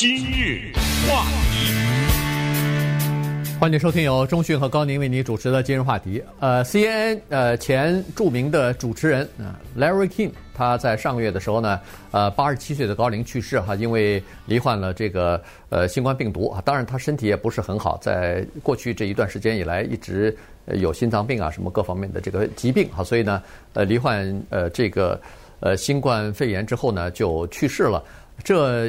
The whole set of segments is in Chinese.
今日话题，欢迎收听由中讯和高宁为您主持的今日话题。呃，CNN 呃前著名的主持人啊、Larry King，他在上个月的时候呢，呃八十七岁的高龄去世哈，因为罹患了这个呃新冠病毒啊。当然他身体也不是很好，在过去这一段时间以来一直有心脏病啊什么各方面的这个疾病哈，所以呢呃罹患呃这个呃新冠肺炎之后呢就去世了。这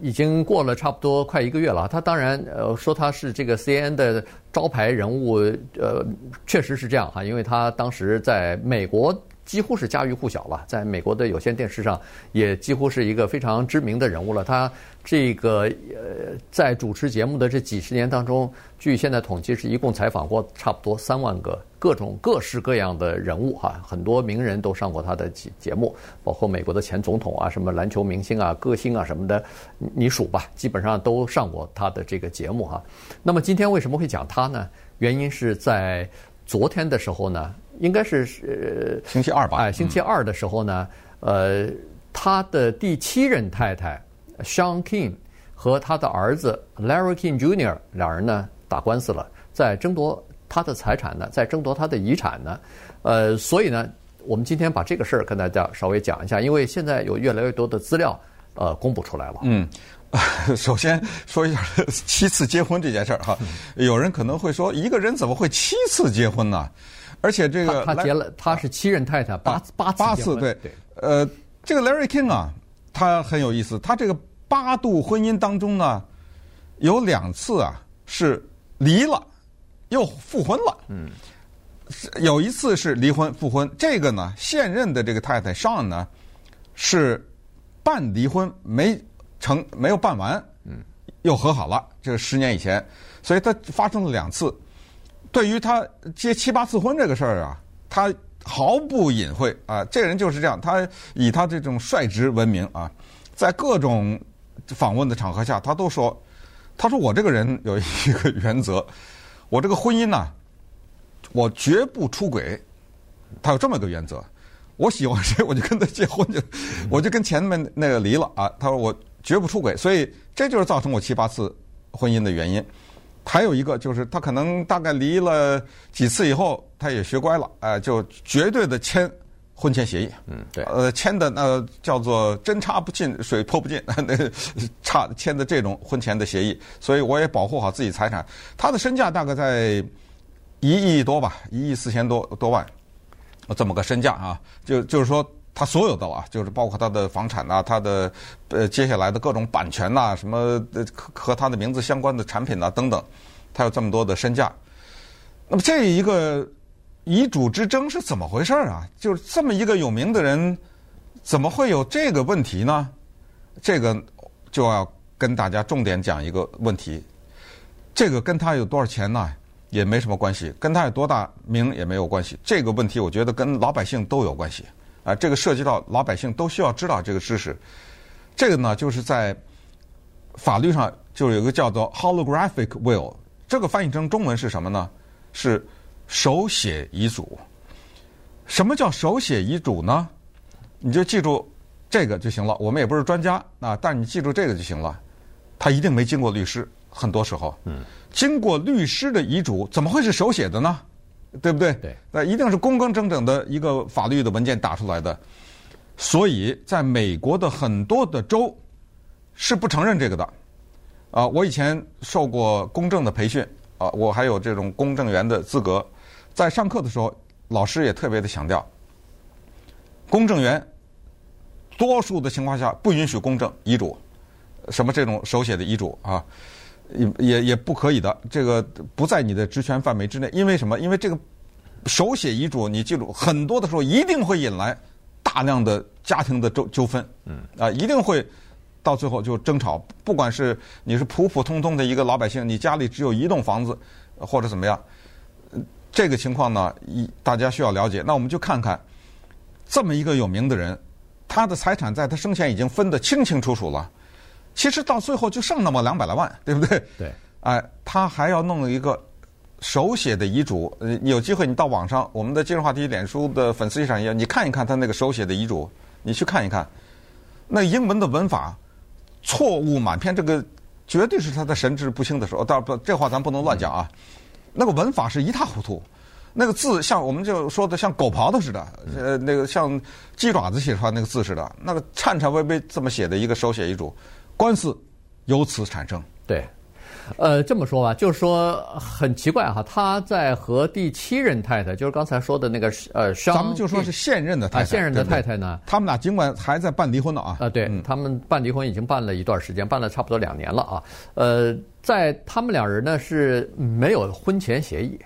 已经过了差不多快一个月了。他当然呃说他是这个 CNN 的招牌人物，呃，确实是这样哈，因为他当时在美国。几乎是家喻户晓了，在美国的有线电视上也几乎是一个非常知名的人物了。他这个呃，在主持节目的这几十年当中，据现在统计是一共采访过差不多三万个各种各式各样的人物哈，很多名人都上过他的节节目，包括美国的前总统啊、什么篮球明星啊、歌星啊什么的，你数吧，基本上都上过他的这个节目哈。那么今天为什么会讲他呢？原因是在昨天的时候呢。应该是呃星期二吧？哎，星期二的时候呢，呃，他的第七任太太 Shaun King 和他的儿子 Larry King Jr. 两人呢打官司了，在争夺他的财产呢，在争夺他的遗产呢，呃，所以呢，我们今天把这个事儿跟大家稍微讲一下，因为现在有越来越多的资料呃公布出来了。嗯，首先说一下 七次结婚这件事儿哈，有人可能会说，一个人怎么会七次结婚呢？而且这个他，他结了，他是七任太太，八八次八次对，呃，这个 Larry King 啊，他很有意思，他这个八度婚姻当中呢，有两次啊是离了又复婚了，嗯，有一次是离婚复婚，这个呢现任的这个太太 Shaun 呢是办离婚没成没有办完，嗯，又和好了，这个十年以前，所以他发生了两次。对于他结七八次婚这个事儿啊，他毫不隐晦啊。这个人就是这样，他以他这种率直闻名啊，在各种访问的场合下，他都说：“他说我这个人有一个原则，我这个婚姻呢，我绝不出轨。他有这么一个原则，我喜欢谁我就跟他结婚，就我就跟前面那个离了啊。他说我绝不出轨，所以这就是造成我七八次婚姻的原因。”还有一个就是，他可能大概离了几次以后，他也学乖了，哎、呃，就绝对的签婚前协议。嗯，对。呃，签的那叫做针插不进，水泼不进，那差签的这种婚前的协议。所以我也保护好自己财产。他的身价大概在一亿多吧，一亿四千多多万，这么个身价啊，就就是说。他所有的啊，就是包括他的房产呐，他的呃接下来的各种版权呐，什么和和他的名字相关的产品呐等等，他有这么多的身价。那么这一个遗嘱之争是怎么回事啊？就是这么一个有名的人，怎么会有这个问题呢？这个就要跟大家重点讲一个问题，这个跟他有多少钱呢，也没什么关系，跟他有多大名也没有关系。这个问题我觉得跟老百姓都有关系。啊，这个涉及到老百姓都需要知道这个知识。这个呢，就是在法律上就有一个叫做 holographic will，这个翻译成中文是什么呢？是手写遗嘱。什么叫手写遗嘱呢？你就记住这个就行了。我们也不是专家啊，但你记住这个就行了。他一定没经过律师，很多时候，嗯，经过律师的遗嘱怎么会是手写的呢？对不对？对，那一定是公公正正的一个法律的文件打出来的，所以在美国的很多的州是不承认这个的。啊，我以前受过公证的培训，啊，我还有这种公证员的资格，在上课的时候，老师也特别的强调，公证员多数的情况下不允许公证遗嘱，什么这种手写的遗嘱啊。也也也不可以的，这个不在你的职权范围之内。因为什么？因为这个手写遗嘱，你记住，很多的时候一定会引来大量的家庭的纠纠纷。嗯，啊，一定会到最后就争吵。不管是你是普普通通的一个老百姓，你家里只有一栋房子，或者怎么样，这个情况呢，一大家需要了解。那我们就看看这么一个有名的人，他的财产在他生前已经分得清清楚楚了。其实到最后就剩那么两百来万，对不对？对。哎，他还要弄一个手写的遗嘱。呃，有机会你到网上，我们的今日话题脸书的粉丝页上也，你看一看他那个手写的遗嘱，你去看一看，那英文的文法错误满篇，这个绝对是他的神志不清的时候。当然不，这话咱不能乱讲啊。那个文法是一塌糊涂，那个字像我们就说的像狗刨子似的，呃，那个像鸡爪子写出来那个字似的，那个颤颤巍巍这么写的一个手写遗嘱，官司由此产生。对。呃，这么说吧，就是说很奇怪哈，他在和第七任太太，就是刚才说的那个呃，咱们就说是现任的太太，现任的太太呢，他们俩尽管还在办离婚呢啊，呃，对他们办离婚已经办了一段时间，办了差不多两年了啊，呃，在他们两人呢是没有婚前协议，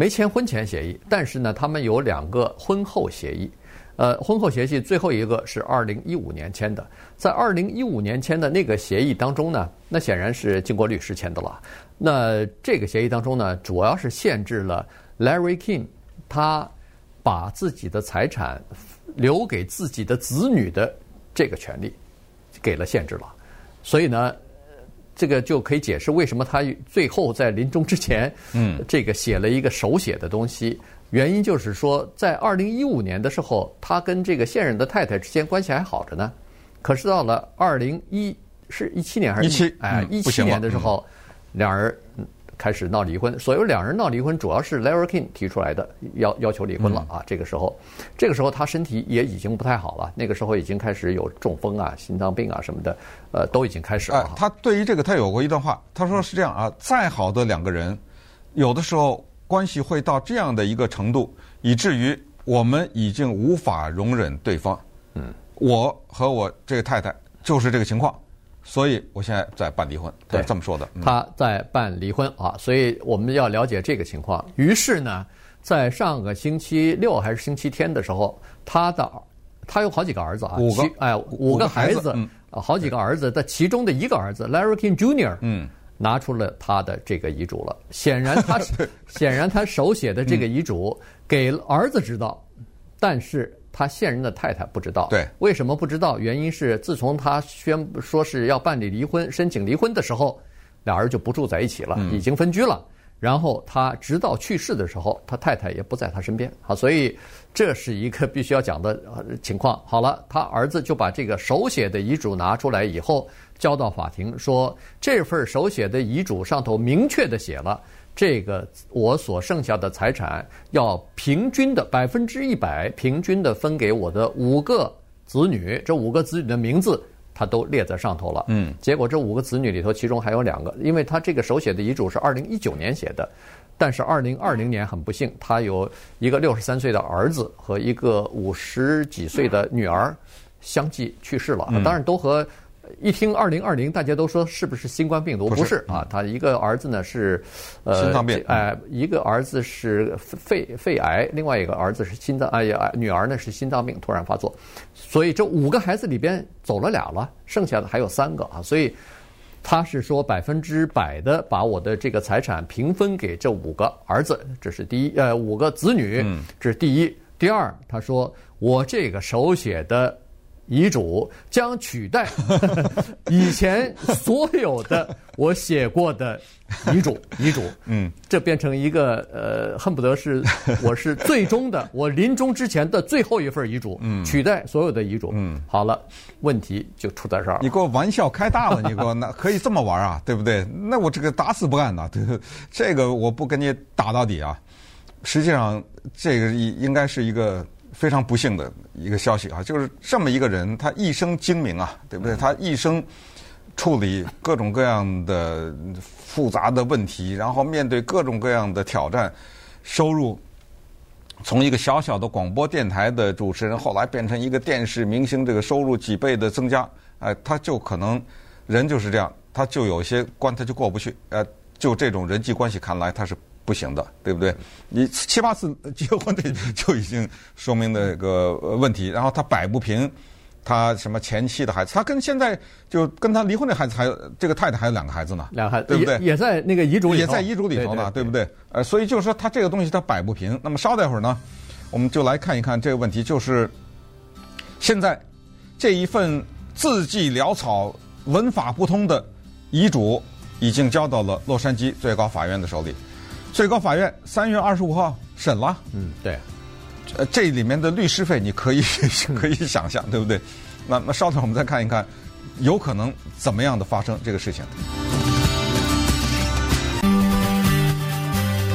没签婚前协议，但是呢，他们有两个婚后协议。呃，婚后协议最后一个是二零一五年签的，在二零一五年签的那个协议当中呢，那显然是经过律师签的了。那这个协议当中呢，主要是限制了 Larry King 他把自己的财产留给自己的子女的这个权利给了限制了。所以呢，这个就可以解释为什么他最后在临终之前，嗯，这个写了一个手写的东西。原因就是说，在二零一五年的时候，他跟这个现任的太太之间关系还好着呢。可是到了二零一是一七年还是一七？哎，一七年的时候，两人开始闹离婚。所以两人闹离婚，主要是 Larry King 提出来的，要要求离婚了啊。这个时候，这个时候他身体也已经不太好了。那个时候已经开始有中风啊、心脏病啊什么的，呃，都已经开始了。他对于这个，他有过一段话，他说是这样啊：再好的两个人，有的时候。关系会到这样的一个程度，以至于我们已经无法容忍对方。嗯，我和我这个太太就是这个情况，所以我现在在办离婚。对，这么说的。嗯、他在办离婚啊，所以我们要了解这个情况。于是呢，在上个星期六还是星期天的时候，他的他有好几个儿子啊，五个哎，五个孩子，嗯、好几个儿子的其中的一个儿子 Larry King Jr. 嗯。拿出了他的这个遗嘱了，显然他 显然他手写的这个遗嘱给儿子知道，但是他现任的太太不知道。对，为什么不知道？原因是自从他宣布说是要办理离婚、申请离婚的时候，俩人就不住在一起了，已经分居了。然后他直到去世的时候，他太太也不在他身边。好，所以这是一个必须要讲的情况。好了，他儿子就把这个手写的遗嘱拿出来以后。交到法庭说，这份手写的遗嘱上头明确的写了，这个我所剩下的财产要平均的百分之一百平均的分给我的五个子女，这五个子女的名字他都列在上头了。嗯，结果这五个子女里头，其中还有两个，因为他这个手写的遗嘱是二零一九年写的，但是二零二零年很不幸，他有一个六十三岁的儿子和一个五十几岁的女儿相继去世了，当然都和。一听二零二零，大家都说是不是新冠病毒？不是啊，他一个儿子呢是，呃，心脏病，哎，一个儿子是肺肺癌，另外一个儿子是心脏，哎呀，女儿呢是心脏病突然发作，所以这五个孩子里边走了俩了，剩下的还有三个啊，所以他是说百分之百的把我的这个财产平分给这五个儿子，这是第一，呃，五个子女，这是第一。第二，他说我这个手写的。遗嘱将取代 以前所有的我写过的遗嘱，遗嘱，嗯，这变成一个呃，恨不得是 我是最终的，我临终之前的最后一份遗嘱，嗯，取代所有的遗嘱，嗯，好了，问题就出在这儿。你给我玩笑开大了，你给我那可以这么玩啊，对不对？那我这个打死不干呐，对，这个我不跟你打到底啊。实际上，这个应应该是一个。非常不幸的一个消息啊，就是这么一个人，他一生精明啊，对不对？他一生处理各种各样的复杂的问题，然后面对各种各样的挑战，收入从一个小小的广播电台的主持人，后来变成一个电视明星，这个收入几倍的增加，哎，他就可能人就是这样，他就有些关他就过不去，呃，就这种人际关系看来他是。不行的，对不对？你七八次结婚的 就已经说明那个问题，然后他摆不平他什么前妻的孩子，他跟现在就跟他离婚的孩子还有这个太太还有两个孩子呢，两个孩子对不对？也在那个遗嘱里头，也在遗嘱里头呢，对不对？呃，所以就是说他这个东西他摆不平。那么稍待会儿呢，我们就来看一看这个问题，就是现在这一份字迹潦草、文法不通的遗嘱已经交到了洛杉矶最高法院的手里。最高法院三月二十五号审了。嗯，对。呃，这里面的律师费你可以 可以想象，对不对？那那稍等，我们再看一看有可能怎么样的发生这个事情？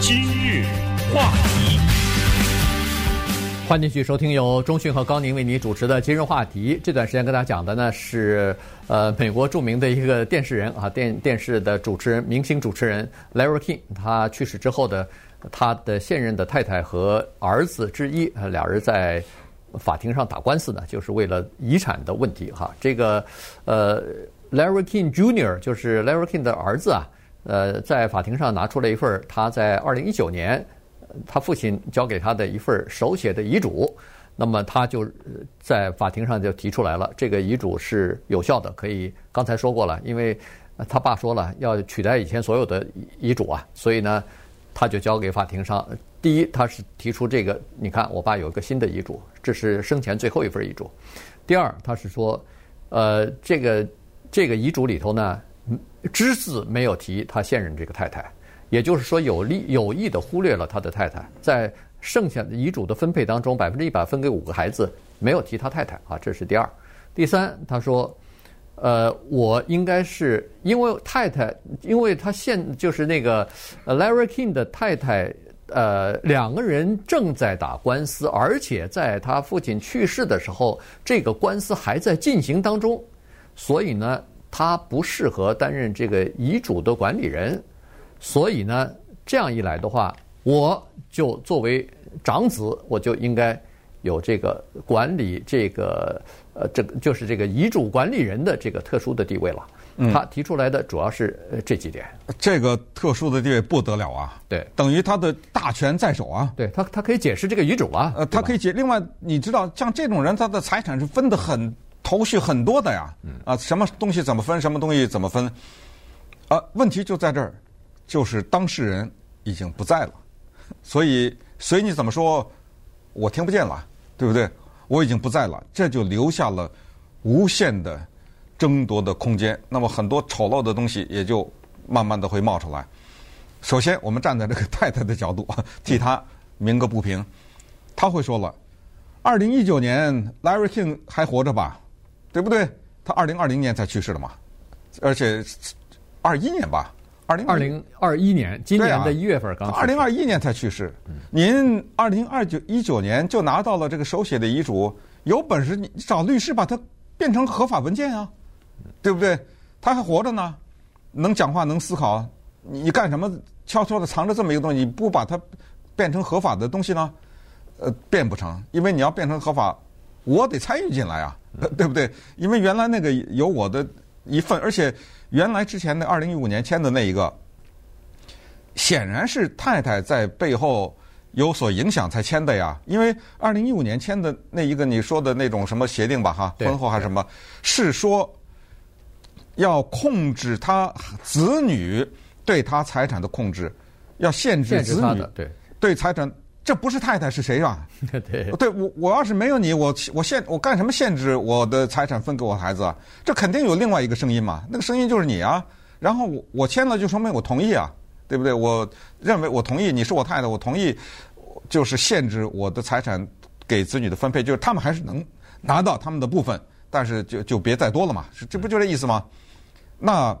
今日话题，欢迎继续收听由中讯和高宁为你主持的今日话题。这段时间跟大家讲的呢是呃美国著名的一个电视人啊电电视的主持人明星主持人 Larry King，他去世之后的他的现任的太太和儿子之一呃俩人在法庭上打官司呢，就是为了遗产的问题哈。这个呃 Larry King Jr. 就是 Larry King 的儿子啊。呃，在法庭上拿出了一份他在二零一九年他父亲交给他的一份手写的遗嘱，那么他就在法庭上就提出来了，这个遗嘱是有效的，可以刚才说过了，因为他爸说了要取代以前所有的遗嘱啊，所以呢，他就交给法庭上。第一，他是提出这个，你看我爸有一个新的遗嘱，这是生前最后一份遗嘱。第二，他是说，呃，这个这个遗嘱里头呢。只字没有提他现任这个太太，也就是说有利有意的忽略了他的太太，在剩下的遗嘱的分配当中，百分之一百分给五个孩子，没有提他太太啊，这是第二。第三，他说，呃，我应该是因为太太，因为他现就是那个 Larry King 的太太，呃，两个人正在打官司，而且在他父亲去世的时候，这个官司还在进行当中，所以呢。他不适合担任这个遗嘱的管理人，所以呢，这样一来的话，我就作为长子，我就应该有这个管理这个呃，这个就是这个遗嘱管理人的这个特殊的地位了。他提出来的主要是这几点。嗯，这个特殊的地位不得了啊！对，等于他的大权在手啊！对他，他可以解释这个遗嘱啊。呃，他可以解。另外，你知道，像这种人，他的财产是分的很。头绪很多的呀，嗯啊，什么东西怎么分，什么东西怎么分，啊，问题就在这儿，就是当事人已经不在了，所以随你怎么说，我听不见了，对不对？我已经不在了，这就留下了无限的争夺的空间。那么很多丑陋的东西也就慢慢的会冒出来。首先，我们站在这个太太的角度，替她鸣个不平，她会说了，二零一九年 Larry King 还活着吧？对不对？他二零二零年才去世的嘛，而且二一年吧，二零二零二一年，今年的一月份刚。二零二一年才去世，您二零二九一九年就拿到了这个手写的遗嘱，有本事你找律师把它变成合法文件啊，对不对？他还活着呢，能讲话能思考，你干什么悄悄的藏着这么一个东西？你不把它变成合法的东西呢？呃，变不成，因为你要变成合法，我得参与进来啊。对不对？因为原来那个有我的一份，而且原来之前的二零一五年签的那一个，显然是太太在背后有所影响才签的呀。因为二零一五年签的那一个你说的那种什么协定吧，哈，婚后还是什么，是说要控制他子女对他财产的控制，要限制子女对对财产。这不是太太是谁啊？对，对我我要是没有你，我我限我干什么限制我的财产分给我孩子啊？这肯定有另外一个声音嘛，那个声音就是你啊。然后我我签了就说明我同意啊，对不对？我认为我同意，你是我太太，我同意，就是限制我的财产给子女的分配，就是他们还是能拿到他们的部分，但是就就别再多了嘛，这不就这意思吗？那，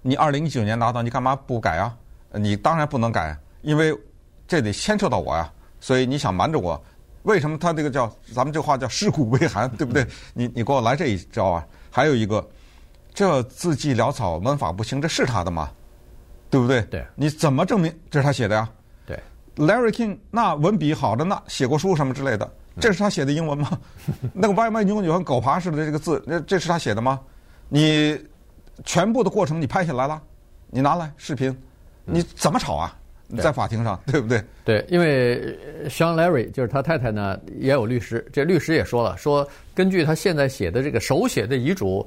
你二零一九年拿到，你干嘛不改啊？你当然不能改，因为。这得牵扯到我呀，所以你想瞒着我，为什么他这个叫咱们这话叫尸骨未寒，对不对？你你给我来这一招啊！还有一个，这字迹潦草、文法不清，这是他的吗？对不对？对。你怎么证明这是他写的呀？对。Larry King 那文笔好的那写过书什么之类的，这是他写的英文吗？那个歪歪扭扭像狗爬似的这个字，那这是他写的吗？你全部的过程你拍下来了，你拿来视频，你怎么吵啊？在法庭上，对不对？对，因为 Sean Larry 就是他太太呢，也有律师。这律师也说了，说根据他现在写的这个手写的遗嘱。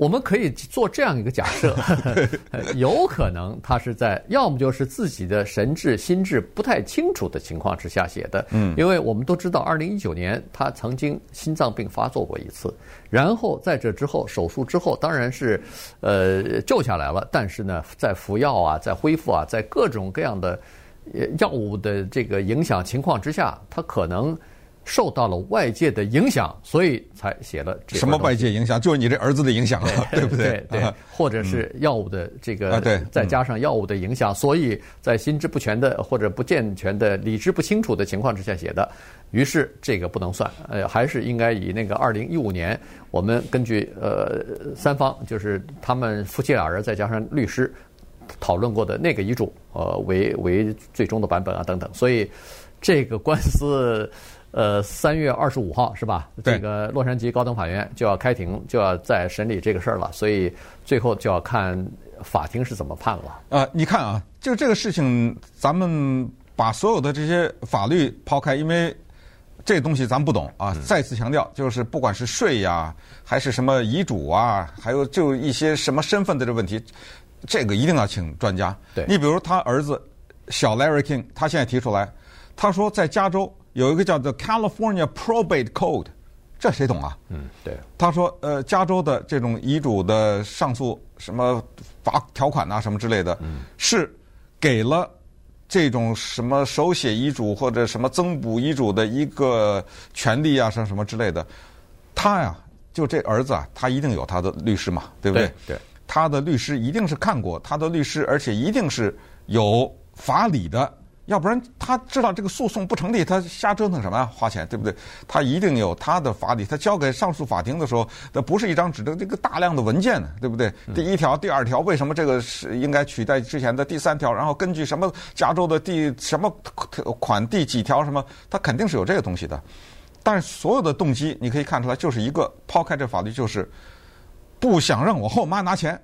我们可以做这样一个假设，有可能他是在要么就是自己的神志心智不太清楚的情况之下写的，嗯，因为我们都知道，二零一九年他曾经心脏病发作过一次，然后在这之后手术之后，当然是呃救下来了，但是呢，在服药啊，在恢复啊，在各种各样的药物的这个影响情况之下，他可能受到了外界的影响，所以才写了这。什么外界影响？就是你这儿子的影响了，对不对？对，对，或者是药物的这个，啊、对，再加上药物的影响，所以在心智不全的或者不健全的、理智不清楚的情况之下写的。于是这个不能算，呃，还是应该以那个二零一五年，我们根据呃三方，就是他们夫妻俩人再加上律师讨论过的那个遗嘱，呃，为为最终的版本啊等等。所以这个官司。呃，三月二十五号是吧？这个洛杉矶高等法院就要开庭，就要再审理这个事儿了。所以最后就要看法庭是怎么判了。啊、呃，你看啊，就这个事情，咱们把所有的这些法律抛开，因为这东西咱们不懂啊。再次强调，就是不管是税呀，还是什么遗嘱啊，还有就一些什么身份的这问题，这个一定要请专家。对，你比如他儿子小 Larry King，他现在提出来，他说在加州。有一个叫做 California Probate Code，这谁懂啊？嗯，对。他说，呃，加州的这种遗嘱的上诉什么罚条款啊，什么之类的，嗯，是给了这种什么手写遗嘱或者什么增补遗嘱的一个权利啊，什么什么之类的。他呀，就这儿子啊，他一定有他的律师嘛，对不对？对。他的律师一定是看过他的律师，而且一定是有法理的。要不然他知道这个诉讼不成立，他瞎折腾什么呀？花钱对不对？他一定有他的法理。他交给上诉法庭的时候，那不是一张纸的这个大量的文件呢，对不对？第一条、第二条，为什么这个是应该取代之前的第三条？然后根据什么加州的第什么款第几条什么？他肯定是有这个东西的。但是所有的动机你可以看出来，就是一个抛开这法律，就是不想让我后妈拿钱。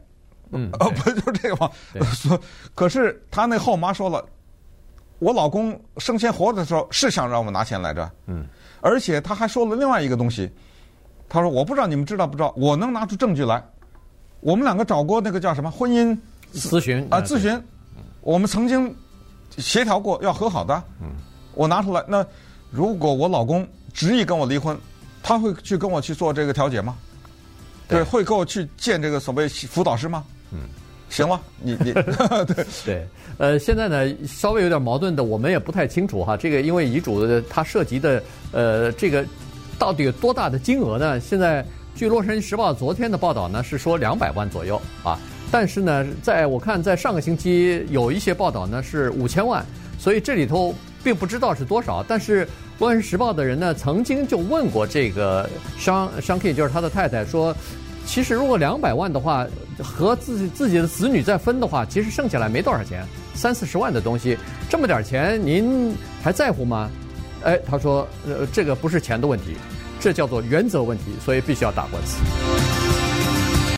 嗯，呃，不就是这个吗？说，可是他那后妈说了。我老公生前活着的时候是想让我拿钱来着，嗯，而且他还说了另外一个东西，他说我不知道你们知道不知道，我能拿出证据来，我们两个找过那个叫什么婚姻咨询啊咨询，我们曾经协调过要和好的，嗯，我拿出来，那如果我老公执意跟我离婚，他会去跟我去做这个调解吗？对，会跟我去见这个所谓辅导师吗？嗯。行了，你你 对对，呃，现在呢稍微有点矛盾的，我们也不太清楚哈。这个因为遗嘱的它涉及的呃这个到底有多大的金额呢？现在据《洛杉矶时报》昨天的报道呢是说两百万左右啊，但是呢，在我看在上个星期有一些报道呢是五千万，所以这里头并不知道是多少。但是《洛杉矶时报》的人呢曾经就问过这个商商 King，就是他的太太说。其实，如果两百万的话，和自己自己的子女再分的话，其实剩下来没多少钱，三四十万的东西，这么点钱，您还在乎吗？哎，他说，呃，这个不是钱的问题，这叫做原则问题，所以必须要打官司。